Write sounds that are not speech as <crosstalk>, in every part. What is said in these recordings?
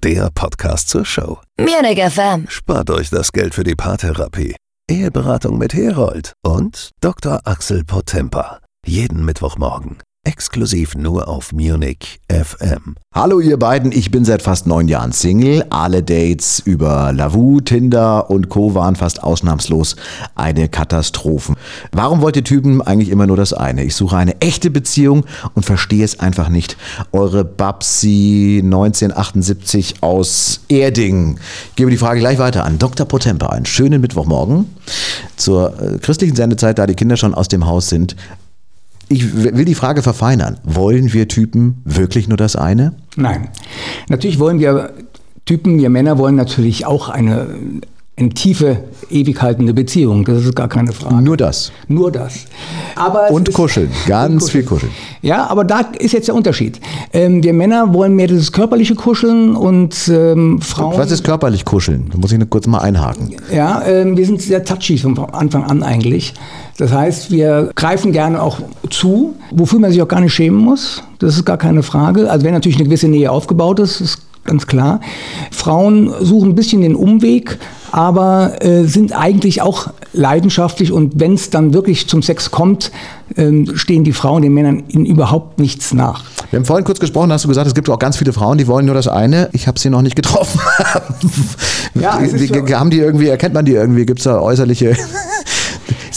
der Podcast zur Show. Munich FM. Spart euch das Geld für die Paartherapie, Eheberatung mit Herold und Dr. Axel Potemper. Jeden Mittwochmorgen. Exklusiv nur auf Munich FM. Hallo ihr beiden, ich bin seit fast neun Jahren Single. Alle Dates über Lavu, Tinder und Co. waren fast ausnahmslos eine Katastrophe. Warum wollt ihr Typen eigentlich immer nur das eine? Ich suche eine echte Beziehung und verstehe es einfach nicht. Eure Babsi 1978 aus Erding. Ich gebe die Frage gleich weiter an Dr. Potemper. Einen schönen Mittwochmorgen zur äh, christlichen Sendezeit, da die Kinder schon aus dem Haus sind ich will die Frage verfeinern. Wollen wir Typen wirklich nur das eine? Nein. Natürlich wollen wir Typen, wir Männer wollen natürlich auch eine, eine tiefe, ewig haltende Beziehung. Das ist gar keine Frage. Nur das. Nur das. Aber und kuscheln, ganz und kuscheln. viel kuscheln. Ja, aber da ist jetzt der Unterschied. Ähm, wir Männer wollen mehr das körperliche Kuscheln und ähm, Frauen. Was ist körperlich Kuscheln? Da muss ich kurz mal einhaken. Ja, ähm, wir sind sehr touchy von Anfang an eigentlich. Das heißt, wir greifen gerne auch zu, wofür man sich auch gar nicht schämen muss. Das ist gar keine Frage. Also wenn natürlich eine gewisse Nähe aufgebaut ist, ist ganz klar. Frauen suchen ein bisschen den Umweg, aber äh, sind eigentlich auch leidenschaftlich und wenn es dann wirklich zum Sex kommt, äh, stehen die Frauen den Männern in überhaupt nichts nach. Wir haben vorhin kurz gesprochen, hast du gesagt, es gibt auch ganz viele Frauen, die wollen nur das eine. Ich habe sie noch nicht getroffen. ja, die, <laughs> haben die irgendwie, erkennt man die irgendwie? Gibt es da äußerliche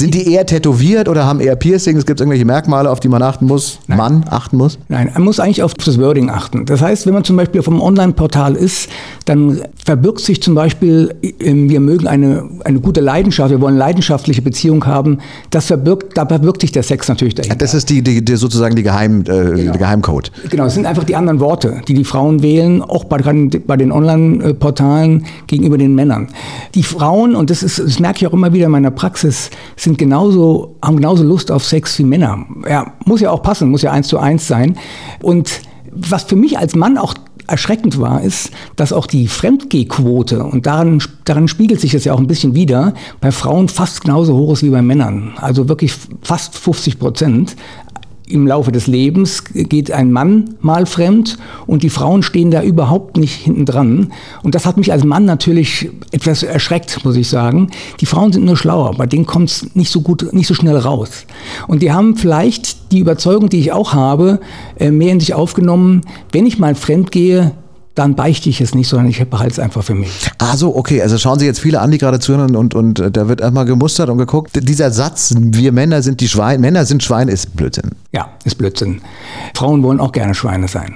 sind die eher tätowiert oder haben eher Piercings? Gibt es irgendwelche Merkmale, auf die man achten muss? Nein. Mann achten muss? Nein, man muss eigentlich auf das Wording achten. Das heißt, wenn man zum Beispiel auf einem Online-Portal ist, dann verbirgt sich zum Beispiel, ähm, wir mögen eine, eine gute Leidenschaft, wir wollen leidenschaftliche Beziehung haben. Das verbirgt, da verbirgt sich der Sex natürlich dahinter. Das ist die, die, die sozusagen die Geheim, äh, genau. der Geheimcode. Genau, es sind einfach die anderen Worte, die die Frauen wählen, auch bei, bei den Online-Portalen gegenüber den Männern. Die Frauen, und das, ist, das merke ich auch immer wieder in meiner Praxis, sind genauso, haben genauso Lust auf Sex wie Männer. Ja, muss ja auch passen, muss ja eins zu eins sein. Und was für mich als Mann auch erschreckend war, ist, dass auch die Fremdgehquote, und daran, daran spiegelt sich das ja auch ein bisschen wieder, bei Frauen fast genauso hoch ist wie bei Männern. Also wirklich fast 50 Prozent im Laufe des Lebens geht ein Mann mal fremd und die Frauen stehen da überhaupt nicht hinten dran. Und das hat mich als Mann natürlich etwas erschreckt, muss ich sagen. Die Frauen sind nur schlauer, bei denen kommt es nicht so gut, nicht so schnell raus. Und die haben vielleicht die Überzeugung, die ich auch habe, äh, mehr in sich aufgenommen, wenn ich mal fremd gehe, dann beichte ich es nicht, sondern ich behalte es einfach für mich. Ah so, okay. Also schauen Sie jetzt viele an, die gerade zuhören und, und, und da wird erstmal gemustert und geguckt. Dieser Satz, wir Männer sind die Schweine, Männer sind Schweine, ist Blödsinn. Ja, ist Blödsinn. Frauen wollen auch gerne Schweine sein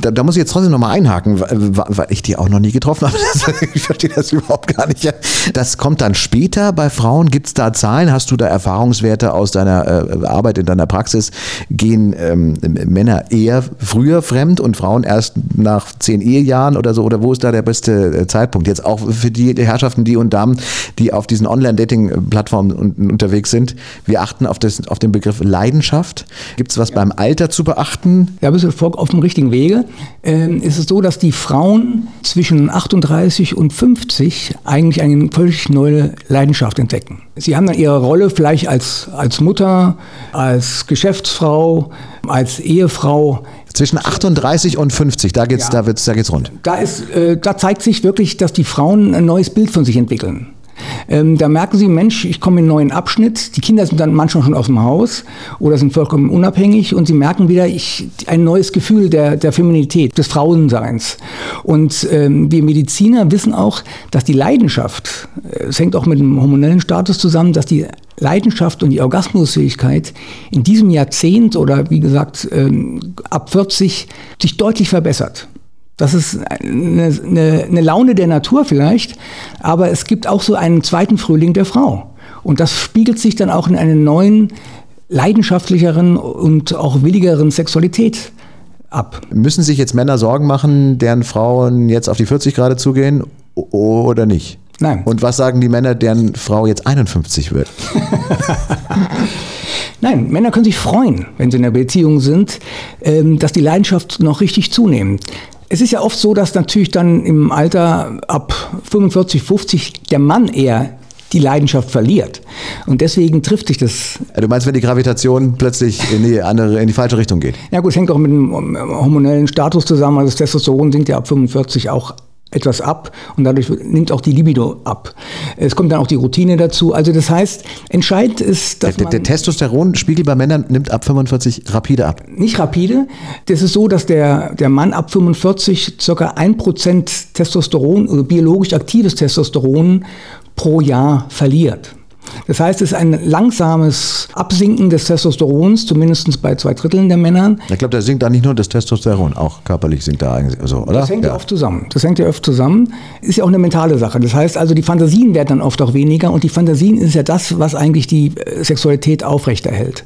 da, da, muss ich jetzt trotzdem nochmal einhaken, weil, weil, ich die auch noch nie getroffen habe. <laughs> ich verstehe das überhaupt gar nicht. Das kommt dann später bei Frauen. Gibt es da Zahlen? Hast du da Erfahrungswerte aus deiner äh, Arbeit in deiner Praxis? Gehen ähm, Männer eher früher fremd und Frauen erst nach zehn Ehejahren oder so? Oder wo ist da der beste äh, Zeitpunkt? Jetzt auch für die Herrschaften, die und Damen, die auf diesen Online-Dating-Plattformen unterwegs sind. Wir achten auf, das, auf den Begriff Leidenschaft. Gibt es was ja. beim Alter zu beachten? Ja, bist du auf dem richtigen Wege äh, ist es so, dass die Frauen zwischen 38 und 50 eigentlich eine völlig neue Leidenschaft entdecken. Sie haben dann ihre Rolle vielleicht als, als Mutter, als Geschäftsfrau, als Ehefrau. Zwischen 38 und 50, da geht's, ja. da wird's, da geht's rund. Da ist, äh, da zeigt sich wirklich, dass die Frauen ein neues Bild von sich entwickeln. Ähm, da merken sie, Mensch, ich komme in einen neuen Abschnitt. Die Kinder sind dann manchmal schon aus dem Haus oder sind vollkommen unabhängig und sie merken wieder ich, ein neues Gefühl der, der Feminität, des Frauenseins. Und ähm, wir Mediziner wissen auch, dass die Leidenschaft, äh, es hängt auch mit dem hormonellen Status zusammen, dass die Leidenschaft und die Orgasmusfähigkeit in diesem Jahrzehnt oder wie gesagt ähm, ab 40 sich deutlich verbessert. Das ist eine, eine, eine Laune der Natur vielleicht, aber es gibt auch so einen zweiten Frühling der Frau. Und das spiegelt sich dann auch in einer neuen, leidenschaftlicheren und auch willigeren Sexualität ab. Müssen sich jetzt Männer Sorgen machen, deren Frauen jetzt auf die 40 Grad zugehen oder nicht? Nein. Und was sagen die Männer, deren Frau jetzt 51 wird? <laughs> Nein, Männer können sich freuen, wenn sie in einer Beziehung sind, ähm, dass die Leidenschaft noch richtig zunimmt. Es ist ja oft so, dass natürlich dann im Alter ab 45, 50 der Mann eher die Leidenschaft verliert. Und deswegen trifft sich das. Du meinst, wenn die Gravitation plötzlich in die andere, in die falsche Richtung geht? Ja gut, es hängt auch mit dem hormonellen Status zusammen. Also das Testosteron sinkt ja ab 45 auch etwas ab und dadurch nimmt auch die Libido ab. Es kommt dann auch die Routine dazu. Also das heißt, entscheidend ist, dass der, der, der Testosteronspiegel bei Männern nimmt ab 45 rapide ab. Nicht rapide. Das ist so, dass der, der Mann ab 45 circa 1% Testosteron, also biologisch aktives Testosteron pro Jahr verliert. Das heißt, es ist ein langsames Absinken des Testosterons, zumindest bei zwei Dritteln der Männern. Ich glaube, da sinkt da nicht nur das Testosteron, auch körperlich sinkt da eigentlich so, oder? Das hängt ja. ja oft zusammen. Das hängt ja oft zusammen. Ist ja auch eine mentale Sache. Das heißt also, die Fantasien werden dann oft auch weniger und die Fantasien ist ja das, was eigentlich die äh, Sexualität aufrechterhält.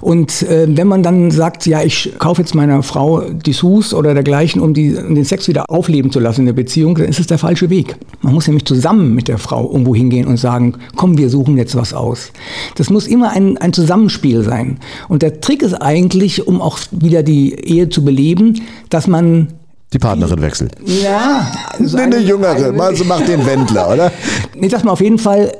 Und äh, wenn man dann sagt, ja, ich kaufe jetzt meiner Frau Dessous oder dergleichen, um, die, um den Sex wieder aufleben zu lassen in der Beziehung, dann ist es der falsche Weg. Man muss nämlich zusammen mit der Frau irgendwo hingehen und sagen, komm, wir suchen jetzt was aus. Das muss immer ein, ein Zusammenspiel sein. Und der Trick ist eigentlich, um auch wieder die Ehe zu beleben, dass man die Partnerin wechselt. Ja. Also eine, eine jüngere, also macht den Wendler, oder? Nee, dass man auf jeden Fall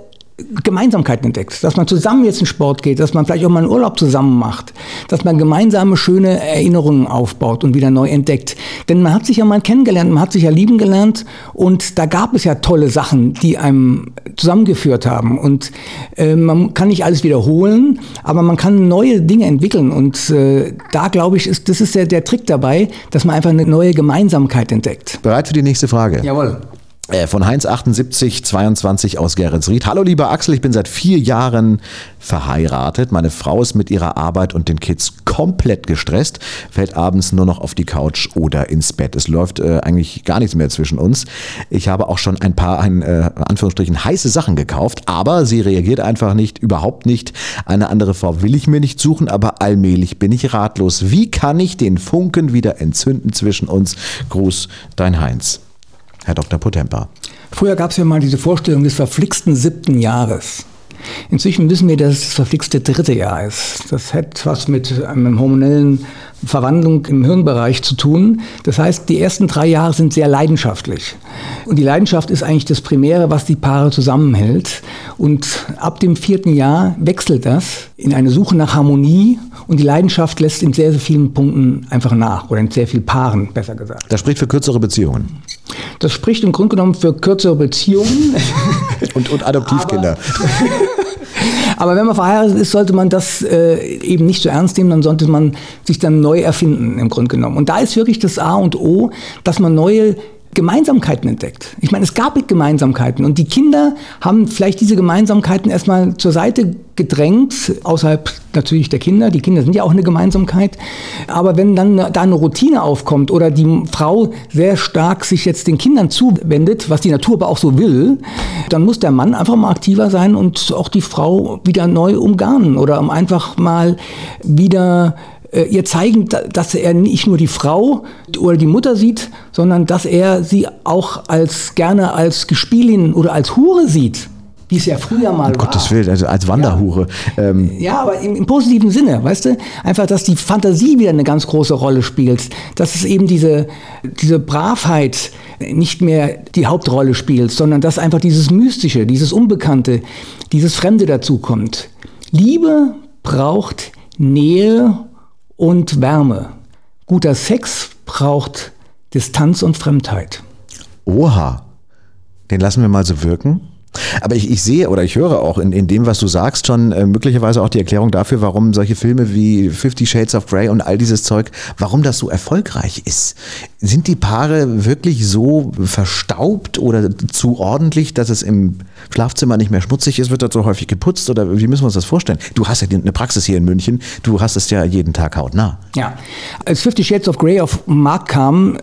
Gemeinsamkeiten entdeckt, dass man zusammen jetzt in Sport geht, dass man vielleicht auch mal einen Urlaub zusammen macht, dass man gemeinsame schöne Erinnerungen aufbaut und wieder neu entdeckt. Denn man hat sich ja mal kennengelernt, man hat sich ja lieben gelernt und da gab es ja tolle Sachen, die einem zusammengeführt haben. Und äh, man kann nicht alles wiederholen, aber man kann neue Dinge entwickeln. Und äh, da glaube ich, ist das ist der, der Trick dabei, dass man einfach eine neue Gemeinsamkeit entdeckt. Bereit für die nächste Frage? Jawohl. Äh, von Heinz 78 22 aus Geretsried. Hallo lieber Axel, ich bin seit vier Jahren verheiratet. Meine Frau ist mit ihrer Arbeit und den Kids komplett gestresst, fällt abends nur noch auf die Couch oder ins Bett. Es läuft äh, eigentlich gar nichts mehr zwischen uns. Ich habe auch schon ein paar, ein, äh, Anführungsstrichen, heiße Sachen gekauft, aber sie reagiert einfach nicht, überhaupt nicht. Eine andere Frau will ich mir nicht suchen, aber allmählich bin ich ratlos. Wie kann ich den Funken wieder entzünden zwischen uns? Gruß, dein Heinz. Herr Dr. Potempa. Früher gab es ja mal diese Vorstellung des verflixten siebten Jahres. Inzwischen wissen wir, dass es das verflixte dritte Jahr ist. Das hat was mit einer hormonellen Verwandlung im Hirnbereich zu tun. Das heißt, die ersten drei Jahre sind sehr leidenschaftlich. Und die Leidenschaft ist eigentlich das Primäre, was die Paare zusammenhält. Und ab dem vierten Jahr wechselt das in eine Suche nach Harmonie und die Leidenschaft lässt in sehr, sehr vielen Punkten einfach nach oder in sehr vielen Paaren, besser gesagt. Das spricht für kürzere Beziehungen. Das spricht im Grunde genommen für kürzere Beziehungen. <laughs> und, und Adoptivkinder. <laughs> Aber wenn man verheiratet ist, sollte man das äh, eben nicht so ernst nehmen, dann sollte man sich dann neu erfinden, im Grunde genommen. Und da ist wirklich das A und O, dass man neue Gemeinsamkeiten entdeckt. Ich meine, es gab Gemeinsamkeiten und die Kinder haben vielleicht diese Gemeinsamkeiten erstmal zur Seite gedrängt, außerhalb natürlich der Kinder. Die Kinder sind ja auch eine Gemeinsamkeit. Aber wenn dann da eine Routine aufkommt oder die Frau sehr stark sich jetzt den Kindern zuwendet, was die Natur aber auch so will, dann muss der Mann einfach mal aktiver sein und auch die Frau wieder neu umgarnen oder um einfach mal wieder ihr zeigen, dass er nicht nur die Frau oder die Mutter sieht, sondern dass er sie auch als gerne als Gespielin oder als Hure sieht wie es ja früher mal um war. Gottes Willen, also als Wanderhure. Ja, ähm. ja aber im, im, positiven Sinne, weißt du? Einfach, dass die Fantasie wieder eine ganz große Rolle spielt. Dass es eben diese, diese Bravheit nicht mehr die Hauptrolle spielt, sondern dass einfach dieses Mystische, dieses Unbekannte, dieses Fremde dazukommt. Liebe braucht Nähe und Wärme. Guter Sex braucht Distanz und Fremdheit. Oha, den lassen wir mal so wirken. Aber ich, ich sehe oder ich höre auch in, in dem, was du sagst, schon äh, möglicherweise auch die Erklärung dafür, warum solche Filme wie Fifty Shades of Grey und all dieses Zeug, warum das so erfolgreich ist. Sind die Paare wirklich so verstaubt oder zu ordentlich, dass es im Schlafzimmer nicht mehr schmutzig ist? Wird dort so häufig geputzt oder wie müssen wir uns das vorstellen? Du hast ja eine Praxis hier in München, du hast es ja jeden Tag hautnah. Ja, als Fifty Shades of Grey auf den Markt kam,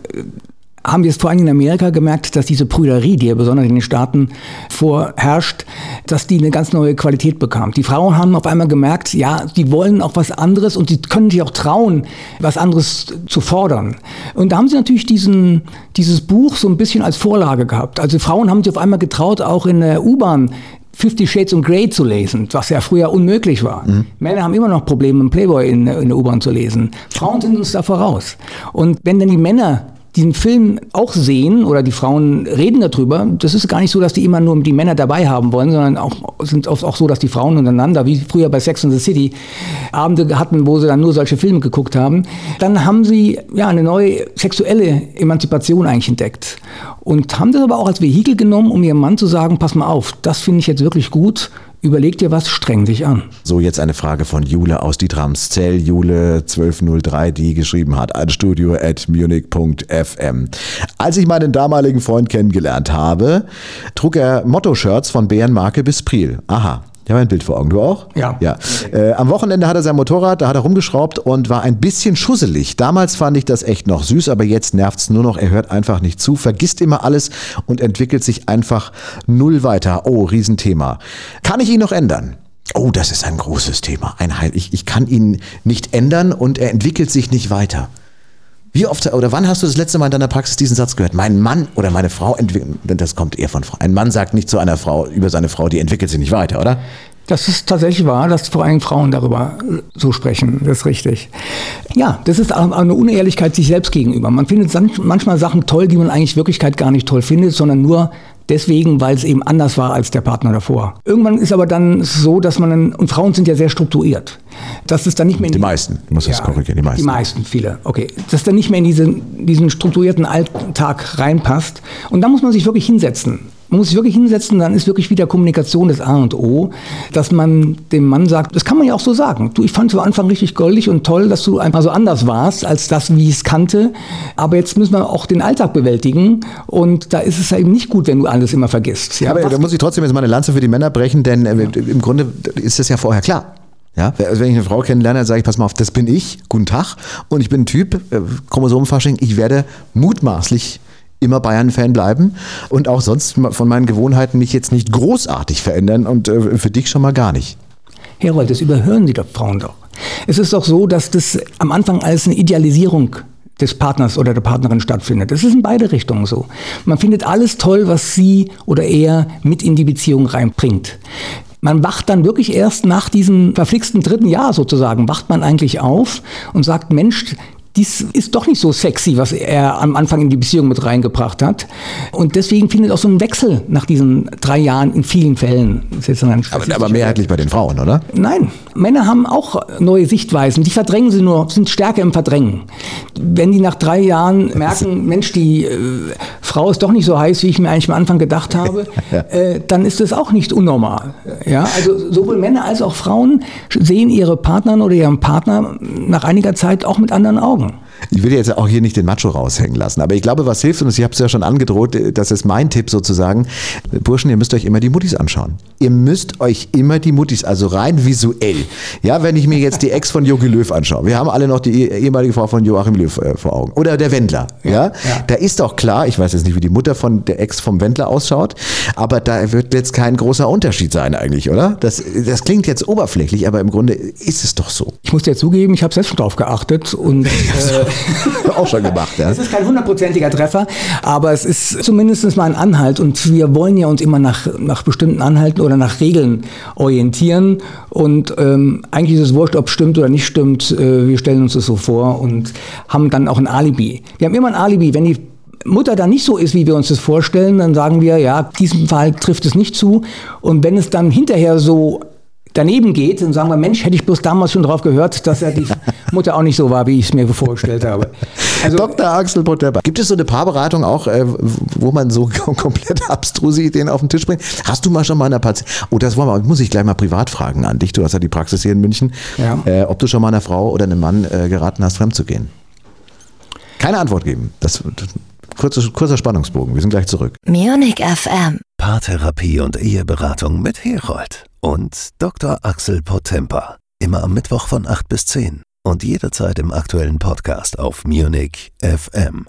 haben wir es vor allem in Amerika gemerkt, dass diese Prüderie, die ja besonders in den Staaten vorherrscht, dass die eine ganz neue Qualität bekam. Die Frauen haben auf einmal gemerkt, ja, die wollen auch was anderes und sie können sich auch trauen, was anderes zu fordern. Und da haben sie natürlich diesen, dieses Buch so ein bisschen als Vorlage gehabt. Also Frauen haben sich auf einmal getraut, auch in der U-Bahn Fifty Shades of Grey zu lesen, was ja früher unmöglich war. Mhm. Männer haben immer noch Probleme, einen Playboy in, in der U-Bahn zu lesen. Frauen sind uns da voraus. Und wenn dann die Männer diesen Film auch sehen oder die Frauen reden darüber, das ist gar nicht so, dass die immer nur die Männer dabei haben wollen, sondern auch sind oft auch so, dass die Frauen untereinander, wie früher bei Sex and the City, Abende hatten, wo sie dann nur solche Filme geguckt haben. Dann haben sie ja eine neue sexuelle Emanzipation eigentlich entdeckt und haben das aber auch als Vehikel genommen, um ihrem Mann zu sagen, pass mal auf, das finde ich jetzt wirklich gut Überleg dir was, streng dich an. So, jetzt eine Frage von Jule aus Dietramszell, Jule 1203, die geschrieben hat, an studio at munich.fm. Als ich meinen damaligen Freund kennengelernt habe, trug er Motto-Shirts von Bärenmarke bis Priel. Aha, ich habe ein Bild vor Augen. Du auch? Ja. ja. Äh, am Wochenende hat er sein Motorrad, da hat er rumgeschraubt und war ein bisschen schusselig. Damals fand ich das echt noch süß, aber jetzt nervt es nur noch. Er hört einfach nicht zu, vergisst immer alles und entwickelt sich einfach null weiter. Oh, Riesenthema. Kann ich ihn noch ändern? Oh, das ist ein großes Thema. Ein Heil. Ich, ich kann ihn nicht ändern und er entwickelt sich nicht weiter. Wie oft oder wann hast du das letzte Mal in deiner Praxis diesen Satz gehört? Mein Mann oder meine Frau entwickelt, das kommt eher von Frau. Ein Mann sagt nicht zu einer Frau über seine Frau, die entwickelt sich nicht weiter, oder? Das ist tatsächlich wahr, dass vor allem Frauen darüber so sprechen. Das ist richtig. Ja, das ist eine Unehrlichkeit sich selbst gegenüber. Man findet manchmal Sachen toll, die man eigentlich Wirklichkeit gar nicht toll findet, sondern nur deswegen, weil es eben anders war als der Partner davor. Irgendwann ist aber dann so, dass man, und Frauen sind ja sehr strukturiert, dass es dann nicht mehr in die, die meisten, ich muss das ja, korrigieren, die meisten. Die meisten, viele, okay. Dass dann nicht mehr in diesen, diesen strukturierten Alltag reinpasst. Und da muss man sich wirklich hinsetzen man muss sich wirklich hinsetzen, dann ist wirklich wieder Kommunikation das A und O, dass man dem Mann sagt, das kann man ja auch so sagen. Du, ich fand es am Anfang richtig goldig und toll, dass du einfach so anders warst als das, wie ich es kannte. Aber jetzt müssen wir auch den Alltag bewältigen und da ist es ja eben nicht gut, wenn du alles immer vergisst. Ja, aber da muss ich trotzdem jetzt mal eine Lanze für die Männer brechen, denn äh, im Grunde ist das ja vorher klar. Ja, also wenn ich eine Frau kennenlerne, dann sage ich, pass mal auf, das bin ich, guten Tag. Und ich bin ein Typ, äh, Chromosomenfasching, ich werde mutmaßlich immer Bayern-Fan bleiben und auch sonst von meinen Gewohnheiten mich jetzt nicht großartig verändern und äh, für dich schon mal gar nicht. Herold, das überhören Sie doch Frauen doch. Es ist doch so, dass das am Anfang als eine Idealisierung des Partners oder der Partnerin stattfindet. Das ist in beide Richtungen so. Man findet alles toll, was sie oder er mit in die Beziehung reinbringt. Man wacht dann wirklich erst nach diesem verflixten dritten Jahr sozusagen, wacht man eigentlich auf und sagt, Mensch, dies ist doch nicht so sexy, was er am Anfang in die Beziehung mit reingebracht hat. Und deswegen findet auch so ein Wechsel nach diesen drei Jahren in vielen Fällen. aber, aber mehrheitlich bei den Frauen, oder? Nein, Männer haben auch neue Sichtweisen. Die verdrängen sie nur, sind stärker im Verdrängen. Wenn die nach drei Jahren merken, Mensch, die äh, Frau ist doch nicht so heiß, wie ich mir eigentlich am Anfang gedacht habe, <laughs> äh, dann ist das auch nicht unnormal. Ja, also sowohl Männer als auch Frauen sehen ihre Partnerin oder ihren Partner nach einiger Zeit auch mit anderen Augen. Ich will jetzt auch hier nicht den Macho raushängen lassen, aber ich glaube, was hilft, und ich habe es ja schon angedroht, das ist mein Tipp sozusagen, Burschen, ihr müsst euch immer die Muttis anschauen. Ihr müsst euch immer die Muttis, also rein visuell. Ja, wenn ich mir jetzt die Ex von Jogi Löw anschaue, wir haben alle noch die ehemalige Frau von Joachim Löw äh, vor Augen. Oder der Wendler. Ja, ja? ja. Da ist doch klar, ich weiß jetzt nicht, wie die Mutter von der Ex vom Wendler ausschaut, aber da wird jetzt kein großer Unterschied sein eigentlich, oder? Das, das klingt jetzt oberflächlich, aber im Grunde ist es doch so. Ich muss dir zugeben, ich habe selbst schon drauf geachtet und <laughs> äh, <laughs> auch schon gemacht, ja. Es ist kein hundertprozentiger Treffer, aber es ist zumindest mal ein Anhalt und wir wollen ja uns immer nach, nach bestimmten Anhalten oder nach Regeln orientieren und ähm, eigentlich ist es wurscht, ob es stimmt oder nicht stimmt. Äh, wir stellen uns das so vor und haben dann auch ein Alibi. Wir haben immer ein Alibi, wenn die Mutter dann nicht so ist, wie wir uns das vorstellen, dann sagen wir, ja, diesem Fall trifft es nicht zu. Und wenn es dann hinterher so daneben geht, dann sagen wir, Mensch, hätte ich bloß damals schon drauf gehört, dass er die Mutter auch nicht so war, wie ich es mir vorgestellt habe. Also, Dr. Axel Potterber. Gibt es so eine Paarberatung auch, äh, wo man so <laughs> komplett abstruse Ideen auf den Tisch bringt? Hast du mal schon mal einer Patient, oh, das wollen wir, muss ich gleich mal privat fragen an dich, du hast ja die Praxis hier in München, ja. äh, ob du schon mal einer Frau oder einem Mann äh, geraten hast, fremd zu gehen? Keine Antwort geben. Das, das kurzer, kurzer Spannungsbogen. Wir sind gleich zurück. Munich FM. Paartherapie und Eheberatung mit Herold und Dr. Axel Potemper. Immer am Mittwoch von 8 bis 10 und jederzeit im aktuellen Podcast auf Munich FM.